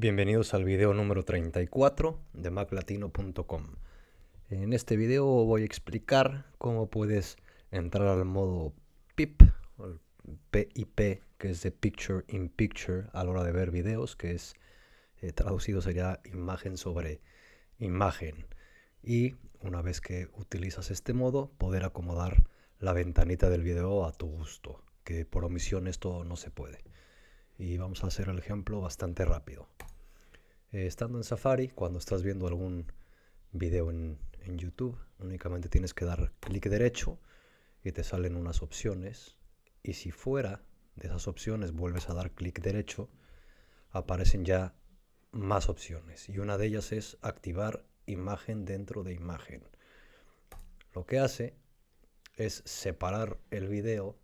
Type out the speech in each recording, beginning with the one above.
Bienvenidos al video número 34 de maclatino.com. En este video voy a explicar cómo puedes entrar al modo PIP, PIP, que es de Picture in Picture, a la hora de ver videos, que es eh, traducido sería imagen sobre imagen. Y una vez que utilizas este modo, poder acomodar la ventanita del video a tu gusto, que por omisión esto no se puede. Y vamos a hacer el ejemplo bastante rápido. Eh, estando en Safari, cuando estás viendo algún video en, YouTube, únicamente tienes que dar clic derecho y te salen unas opciones. Y si fuera de esas opciones vuelves a dar clic derecho, aparecen ya más opciones. Y una de ellas es activar imagen dentro de imagen. Lo que hace es separar el video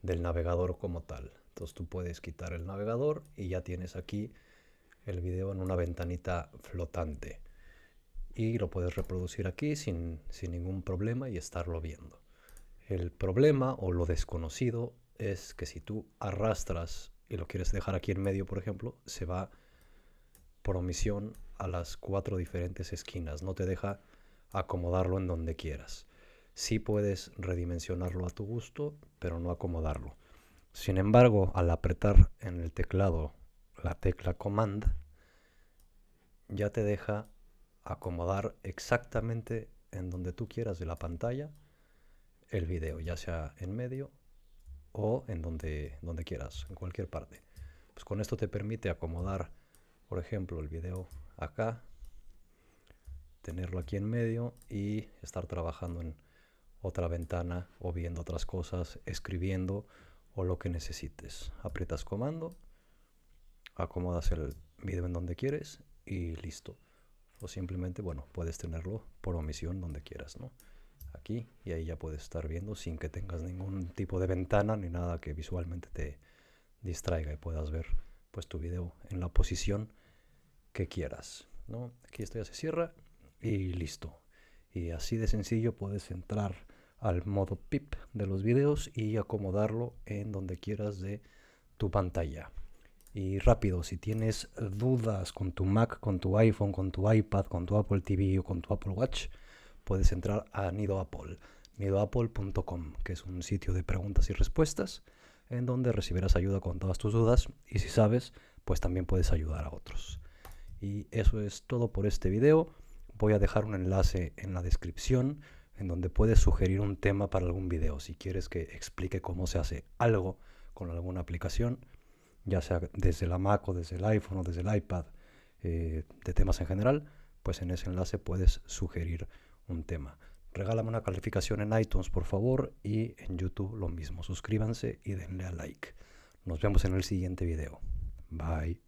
del navegador como tal. Entonces tú puedes quitar el navegador y ya tienes aquí el video en una ventanita flotante. Y lo puedes reproducir aquí sin, sin ningún problema y estarlo viendo. El problema o lo desconocido es que si tú arrastras y lo quieres dejar aquí en medio, por ejemplo, se va por omisión a las cuatro diferentes esquinas. No te deja acomodarlo en donde quieras. Sí puedes redimensionarlo a tu gusto, pero no acomodarlo. Sin embargo, al apretar en el teclado la tecla Command, ya te deja acomodar exactamente en donde tú quieras de la pantalla el video, ya sea en medio o en donde, donde quieras, en cualquier parte. Pues con esto te permite acomodar, por ejemplo, el video acá, tenerlo aquí en medio y estar trabajando en otra ventana o viendo otras cosas, escribiendo o lo que necesites. Aprietas comando, acomodas el video en donde quieres y listo. O simplemente, bueno, puedes tenerlo por omisión donde quieras, ¿no? Aquí y ahí ya puedes estar viendo sin que tengas ningún tipo de ventana ni nada que visualmente te distraiga y puedas ver pues tu video en la posición que quieras, ¿no? Aquí esto ya se cierra y listo. Y así de sencillo puedes entrar al modo PIP de los videos y acomodarlo en donde quieras de tu pantalla. Y rápido, si tienes dudas con tu Mac, con tu iPhone, con tu iPad, con tu Apple TV o con tu Apple Watch, puedes entrar a Nido Apple, nidoapple.com, que es un sitio de preguntas y respuestas en donde recibirás ayuda con todas tus dudas y si sabes, pues también puedes ayudar a otros. Y eso es todo por este video. Voy a dejar un enlace en la descripción en donde puedes sugerir un tema para algún video. Si quieres que explique cómo se hace algo con alguna aplicación, ya sea desde la Mac o desde el iPhone o desde el iPad, eh, de temas en general, pues en ese enlace puedes sugerir un tema. Regálame una calificación en iTunes, por favor, y en YouTube lo mismo. Suscríbanse y denle a like. Nos vemos en el siguiente video. Bye.